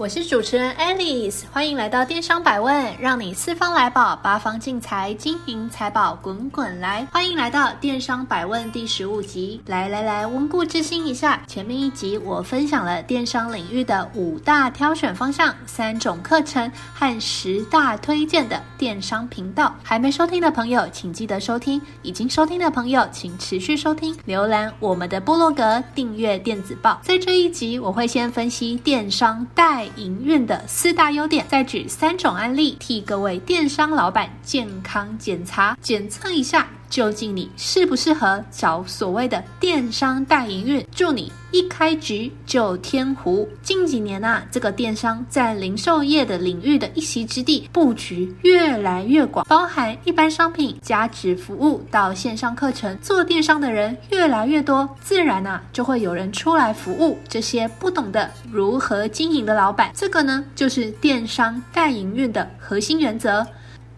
我是主持人 Alice，欢迎来到电商百问，让你四方来宝，八方进财，金银财宝滚滚来。欢迎来到电商百问第十五集，来来来，温故知新一下。前面一集我分享了电商领域的五大挑选方向、三种课程和十大推荐的电商频道。还没收听的朋友，请记得收听；已经收听的朋友，请持续收听。浏览我们的部落格，订阅电子报。在这一集，我会先分析电商代营运的四大优点，再举三种案例，替各位电商老板健康检查。检测一下，究竟你适不适合找所谓的电商代营运？祝你一开局就天胡。近几年啊，这个电商在零售业的领域的一席之地布局越来越广，包含一般商品、加值服务到线上课程，做电商的人越来越多，自然啊就会有人出来服务这些不懂得如何经营的老板。这个呢，就是电商代营运的核心原则。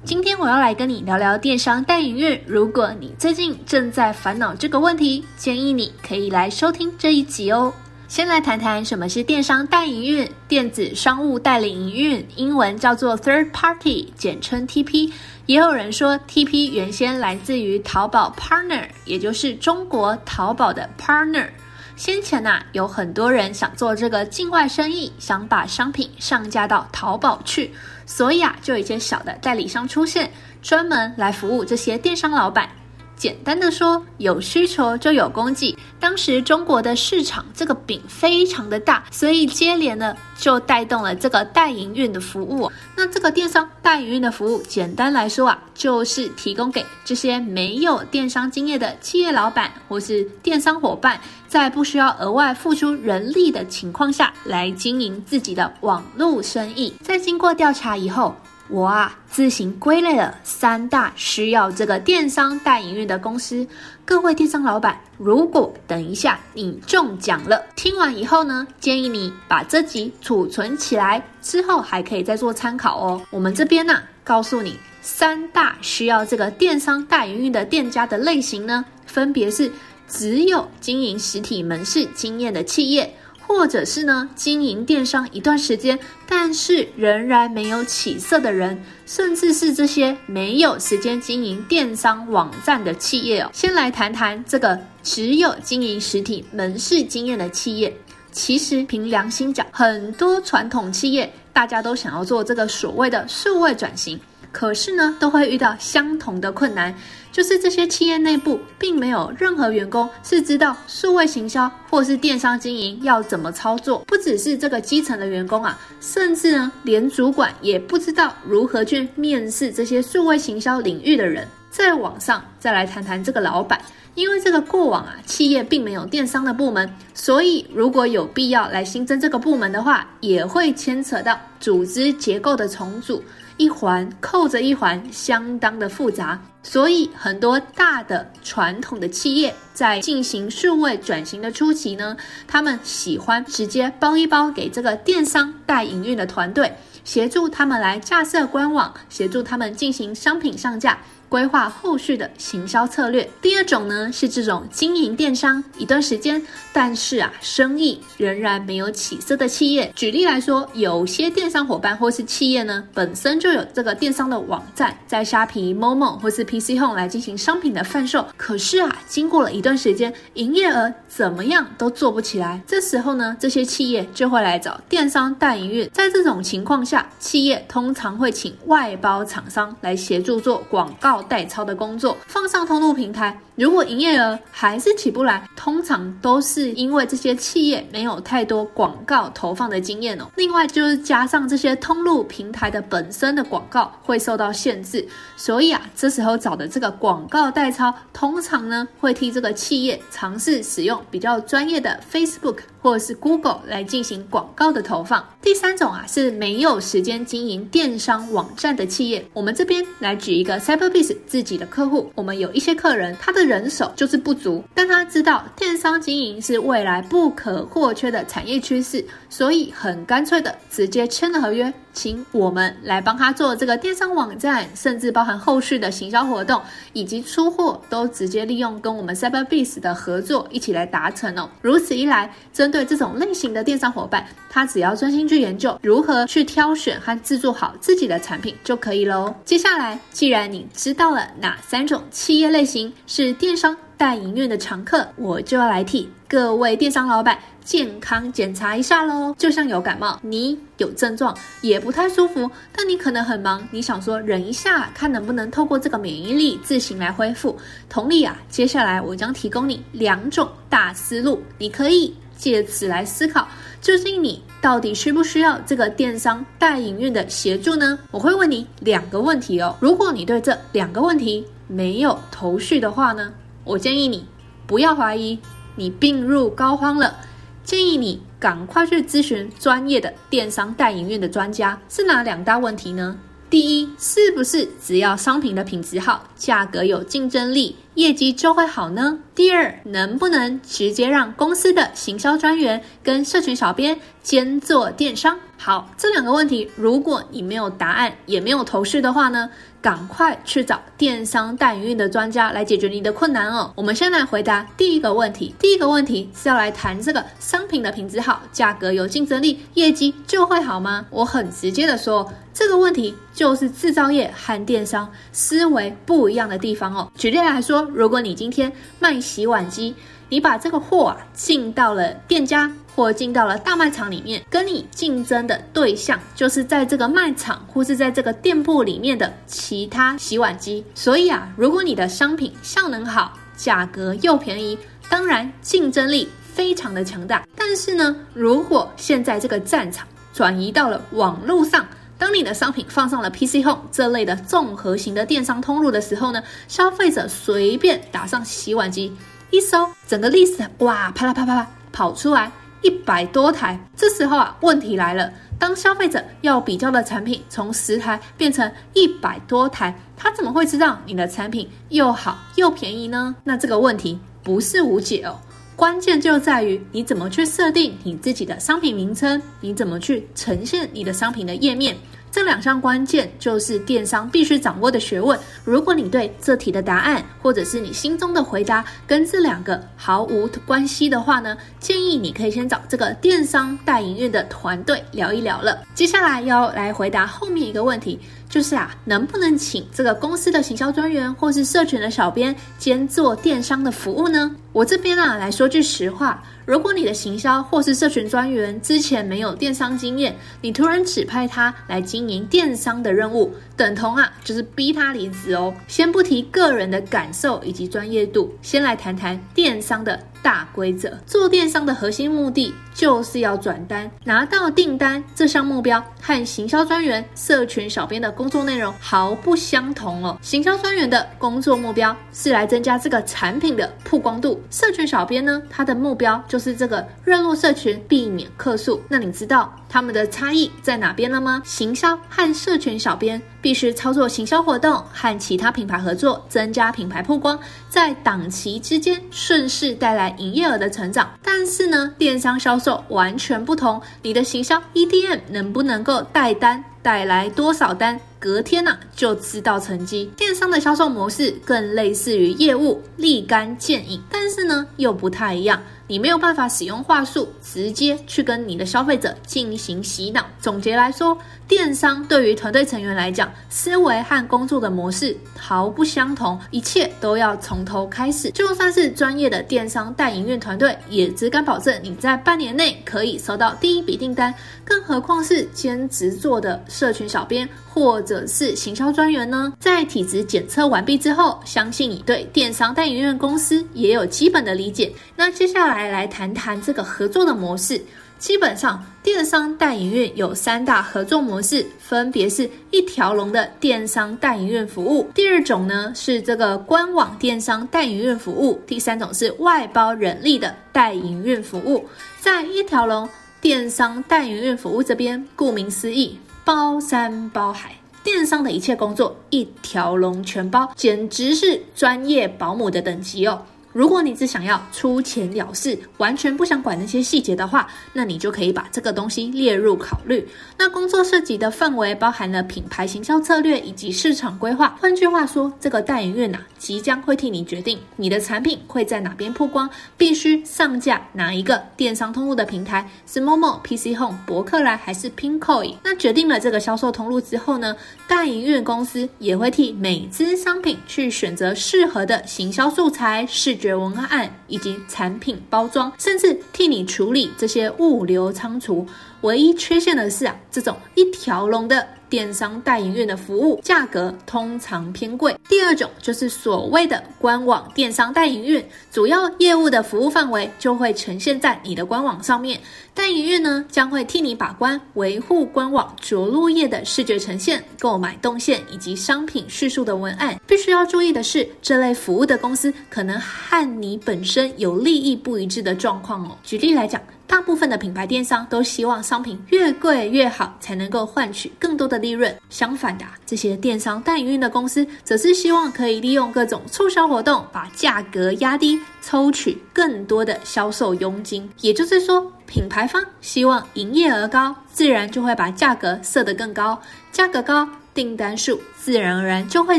今天我要来跟你聊聊电商代营运。如果你最近正在烦恼这个问题，建议你可以来收听这一集哦。先来谈谈什么是电商代营运，电子商务代理营运，英文叫做 Third Party，简称 TP。也有人说 TP 原先来自于淘宝 Partner，也就是中国淘宝的 Partner。先前呐、有很多人想做这个境外生意，想把商品上架到淘宝去，所以啊，就有一些小的代理商出现，专门来服务这些电商老板。简单的说，有需求就有供给。当时中国的市场这个饼非常的大，所以接连呢就带动了这个代营运的服务。那这个电商代营运的服务，简单来说啊，就是提供给这些没有电商经验的企业老板或是电商伙伴，在不需要额外付出人力的情况下来经营自己的网络生意。在经过调查以后，我啊，自行归类了三大需要这个电商代营运的公司。各位电商老板，如果等一下你中奖了，听完以后呢，建议你把这集储存起来，之后还可以再做参考哦。我们这边呢、告诉你三大需要这个电商代营运的店家的类型呢，分别是只有经营实体门市经验的企业。或者是呢，经营电商一段时间，但是仍然没有起色的人，甚至是这些没有时间经营电商网站的企业哦。先来谈谈这个只有经营实体门市经验的企业。其实凭良心讲，很多传统企业大家都想要做这个所谓的数位转型，可是呢，都会遇到相同的困难。就是这些企业内部并没有任何员工是知道数位行销或是电商经营要怎么操作，不只是这个基层的员工啊，甚至呢连主管也不知道如何去面试这些数位行销领域的人。再往上再来谈谈这个老板，因为这个过往啊企业并没有电商的部门，所以如果有必要来新增这个部门的话，也会牵扯到组织结构的重组。一环扣着一环，相当的复杂，所以很多大的传统的企业在进行数位转型的初期呢，他们喜欢直接包一包给这个电商带营运的团队，协助他们来架设官网，协助他们进行商品上架。规划后续的行销策略。第二种呢，是这种经营电商一段时间，但是啊，生意仍然没有起色的企业。举例来说，有些电商伙伴或是企业呢，本身就有这个电商的网站，在虾皮、Momo 或是 PC Home 来进行商品的贩售。可是啊，经过了一段时间，营业额怎么样都做不起来。这时候呢，这些企业就会来找电商代营运。在这种情况下，企业通常会请外包厂商来协助做广告。代操的工作，放上通路平台，如果营业额还是起不来，通常都是因为这些企业没有太多广告投放的经验哦。另外就是加上这些通路平台的本身的广告会受到限制，所以啊，这时候找的这个广告代操，通常呢会替这个企业尝试使用比较专业的 Facebook 或者是 Google 来进行广告的投放。第三种啊是没有时间经营电商网站的企业，我们这边来举一个 Cyberbiz 自己的客户，我们有一些客人，他的人手就是不足，但他知道电商经营是未来不可或缺的产业趋势，所以很干脆的直接签了合约。请我们来帮他做这个电商网站，甚至包含后续的行销活动以及出货，都直接利用跟我们 Cyberbiz 的合作一起来达成哦。如此一来，针对这种类型的电商伙伴，他只要专心去研究如何去挑选和制作好自己的产品就可以喽。接下来，既然你知道了哪三种企业类型是电商代营运的常客，我就要来替各位电商老板健康检查一下喽。就像有感冒，你有症状也不太舒服，但你可能很忙，你想说忍一下，看能不能透过这个免疫力自行来恢复。同理啊，接下来我将提供你两种大思路，你可以借此来思考，究竟你到底需不需要这个电商代营运的协助呢？我会问你两个问题哦。如果你对这两个问题没有头绪的话呢？我建议你不要怀疑，你病入膏肓了。建议你赶快去咨询专业的电商代营运的专家。是哪两大问题呢？第一，是不是只要商品的品质好，价格有竞争力，业绩就会好呢？第二，能不能直接让公司的行销专员跟社群小编兼做电商？好，这两个问题，如果你没有答案，也没有头绪的话呢？赶快去找电商代营的专家来解决你的困难哦。我们先来回答第一个问题。第一个问题是要来谈这个商品的品质好，价格有竞争力，业绩就会好吗？我很直接的说，这个问题就是制造业和电商思维不一样的地方哦。举例来说，如果你今天卖洗碗机，你把这个货啊进到了店家。或进到了大卖场里面，跟你竞争的对象就是在这个卖场或是在这个店铺里面的其他洗碗机。所以啊，如果你的商品效能好，价格又便宜，当然竞争力非常的强大。但是呢，如果现在这个战场转移到了网络上，当你的商品放上了 PC Home 这类的综合型的电商通路的时候呢，消费者随便打上洗碗机，一搜整个 list，哇，啪啦啪啪啪跑出来。一百多台，这时候啊，问题来了。当消费者要比较的产品从十台变成一百多台，他怎么会知道你的产品又好又便宜呢？那这个问题不是无解哦，关键就在于你怎么去设定你自己的商品名称，你怎么去呈现你的商品的页面。这两项关键就是电商必须掌握的学问。如果你对这题的答案，或者是你心中的回答跟这两个毫无关系的话呢，建议你可以先找这个电商代营运的团队聊一聊了。接下来要来回答后面一个问题，就是啊，能不能请这个公司的行销专员或是社群的小编兼做电商的服务呢？我这边啊来说句实话。如果你的行销或是社群专员之前没有电商经验，你突然指派他来经营电商的任务，等同啊就是逼他离职哦。先不提个人的感受以及专业度，先来谈谈电商的大规则。做电商的核心目的就是要转单，拿到订单这项目标和行销专员、社群小编的工作内容毫不相同哦。行销专员的工作目标是来增加这个产品的曝光度，社群小编呢，他的目标。就是这个热络社群，避免客诉。那你知道他们的差异在哪边了吗？行销和社群小编必须操作行销活动和其他品牌合作，增加品牌曝光，在档期之间顺势带来营业额的成长。但是呢，电商销售完全不同。你的行销 EDM 能不能够带单，带来多少单？隔天呐、就知道成绩。电商的销售模式更类似于业务，立竿见影，但是呢又不太一样。你没有办法使用话术直接去跟你的消费者进行洗脑。总结来说，电商对于团队成员来讲，思维和工作的模式毫不相同，一切都要从头开始。就算是专业的电商代营运团队，也只敢保证你在半年内可以收到第一笔订单。更何况是兼职做的社群小编或者者是行销专员呢？在体质检测完毕之后，相信你对电商代营运公司也有基本的理解。那接下来来谈谈这个合作的模式。基本上，电商代营运有三大合作模式，分别是一条龙的电商代营运服务；第二种呢是这个官网电商代营运服务；第三种是外包人力的代营运服务。在一条龙电商代营运服务这边，顾名思义，包山包海，电商的一切工作一条龙全包，简直是专业保姆的等级哦。如果你只想要出钱了事，完全不想管那些细节的话，那你就可以把这个东西列入考虑。那工作涉及的范围包含了品牌行销策略以及市场规划。换句话说，这个代营运啊，即将会替你决定你的产品会在哪边曝光，必须上架哪一个电商通路的平台，是 Momo、PC Home、博客来还是 Pinkoi？那决定了这个销售通路之后呢，代营运公司也会替每支商品去选择适合的行销素材、视觉文案以及产品包装，甚至替你处理这些物流仓储。唯一缺陷的是啊，这种一条龙的。电商代营运的服务价格通常偏贵。第二种就是所谓的官网电商代营运，主要业务的服务范围就会呈现在你的官网上面。代营运呢，将会替你把关维护官网着陆页的视觉呈现、购买动线以及商品叙述的文案。必须要注意的是，这类服务的公司可能和你本身有利益不一致的状况哦。举例来讲。大部分的品牌电商都希望商品越贵越好，才能够换取更多的利润。相反的，这些电商代营的公司则是希望可以利用各种促销活动，把价格压低，抽取更多的销售佣金。也就是说，品牌方希望营业额高，自然就会把价格设得更高，价格高，订单数自然而然就会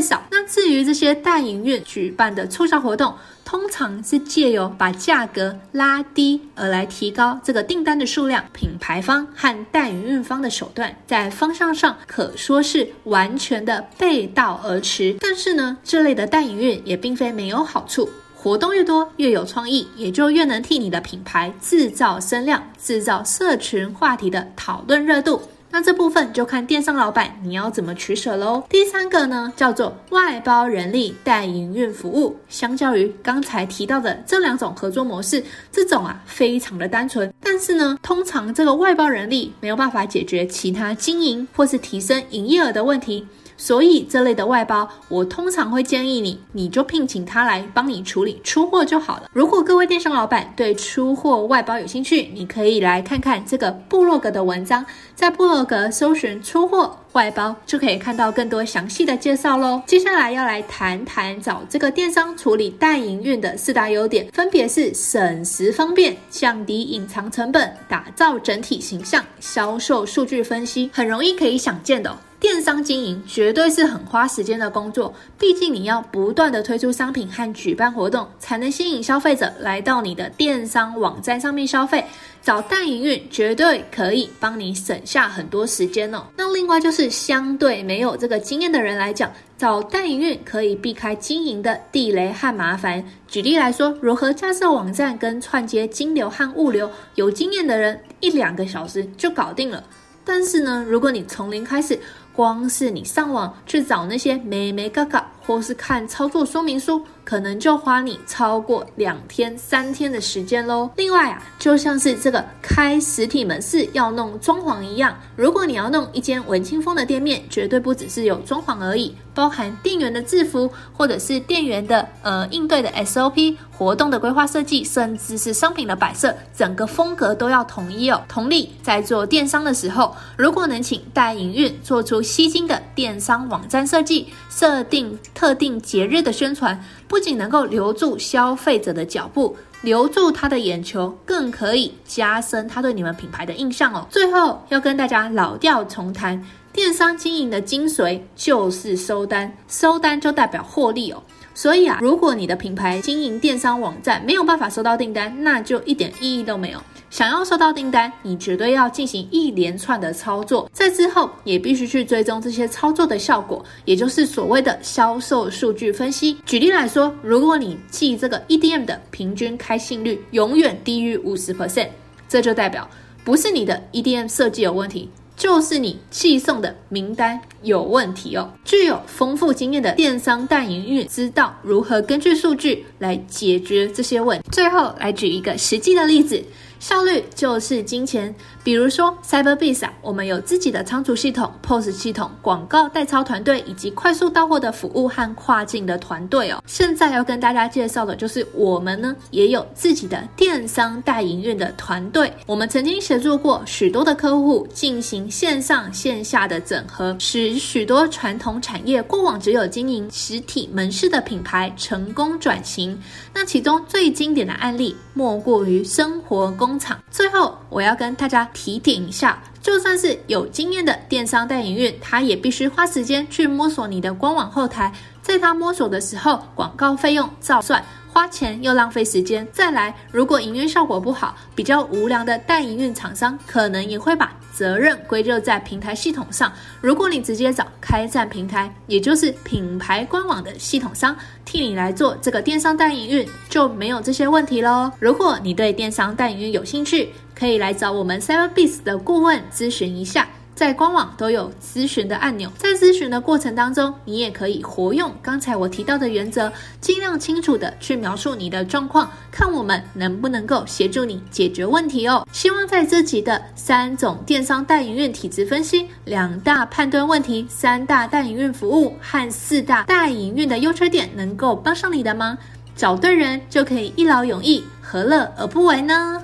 少。那至于这些代营运举办的促销活动，通常是借由把价格拉低而来提高这个订单的数量，品牌方和代营运方的手段在方向上可说是完全的背道而驰。但是呢，这类的代营运也并非没有好处，活动越多越有创意，也就越能替你的品牌制造声量，制造社群话题的讨论热度。那这部分就看电商老板你要怎么取舍喽。第三个呢，叫做外包人力代营运服务。相较于刚才提到的这两种合作模式，这种啊非常的单纯。但是呢，通常这个外包人力没有办法解决其他经营或是提升营业额的问题。所以这类的外包，我通常会建议你，你就聘请他来帮你处理出货就好了。如果各位电商老板对出货外包有兴趣，你可以来看看这个部落格的文章，在部落格搜寻出货外包，就可以看到更多详细的介绍喽。接下来要来谈谈找这个电商处理代营运的四大优点，分别是省时方便、降低隐藏成本、打造整体形象、销售数据分析，很容易可以想见的哦。电商经营绝对是很花时间的工作，毕竟你要不断的推出商品和举办活动，才能吸引消费者来到你的电商网站上面消费。找代营运绝对可以帮你省下很多时间哦。那另外就是相对没有这个经验的人来讲，找代营运可以避开经营的地雷和麻烦。举例来说，如何架设网站跟串接金流和物流，有经验的人一两个小时就搞定了。但是呢，如果你从零开始，光是你上网去找那些眉眉嘎嘎，或是看操作说明书，可能就花你超过两天、三天的时间喽。另外啊，就像是这个开实体门市要弄装潢一样，如果你要弄一间文青风的店面，绝对不只是有装潢而已，包含店员的制服，或者是店员的呃应对的 SOP、活动的规划设计，甚至是商品的摆设，整个风格都要统一哦。同理，在做电商的时候，如果能请代营运做出吸睛的电商网站设计，设定特定节日的宣传。不仅能够留住消费者的脚步，留住他的眼球，更可以加深他对你们品牌的印象哦。最后要跟大家老调重弹，电商经营的精髓就是收单，收单就代表获利哦。所以啊，如果你的品牌经营电商网站没有办法收到订单，那就一点意义都没有。想要收到订单，你绝对要进行一连串的操作，在之后也必须去追踪这些操作的效果，也就是所谓的销售数据分析。举例来说，如果你记这个 EDM 的平均开信率永远低于五十 percent，这就代表不是你的 EDM 设计有问题。就是你寄送的名单有问题哦。具有丰富经验的电商代营运知道如何根据数据来解决这些问题。最后来举一个实际的例子。效率就是金钱。比如说，Cyberbiz 啊，我们有自己的仓储系统、POS 系统、广告代操团队，以及快速到货的服务和跨境的团队哦。现在要跟大家介绍的就是，我们呢也有自己的电商代营运的团队。我们曾经协助过许多的客户进行线上线下的整合，使许多传统产业过往只有经营实体门市的品牌成功转型。那其中最经典的案例，莫过于生活工厂。最后，我要跟大家提点一下，就算是有经验的电商代营运，他也必须花时间去摸索你的官网后台。在他摸索的时候，广告费用照算，花钱又浪费时间。再来，如果营运效果不好，比较无良的代营运厂商可能也会把责任归咎在平台系统上。如果你直接找开站平台，也就是品牌官网的系统商替你来做这个电商代营运，就没有这些问题喽。如果你对电商代营运有兴趣，可以来找我们 Cyberbiz 的顾问咨询一下。在官网都有咨询的按钮，在咨询的过程当中，你也可以活用刚才我提到的原则，尽量清楚地去描述你的状况，看我们能不能够协助你解决问题哦。希望在这集的三种电商代营运体质分析、两大判断问题、三大代营运服务和四大代营运的优缺点，能够帮上你的忙。找对人就可以一劳永逸，何乐而不为呢？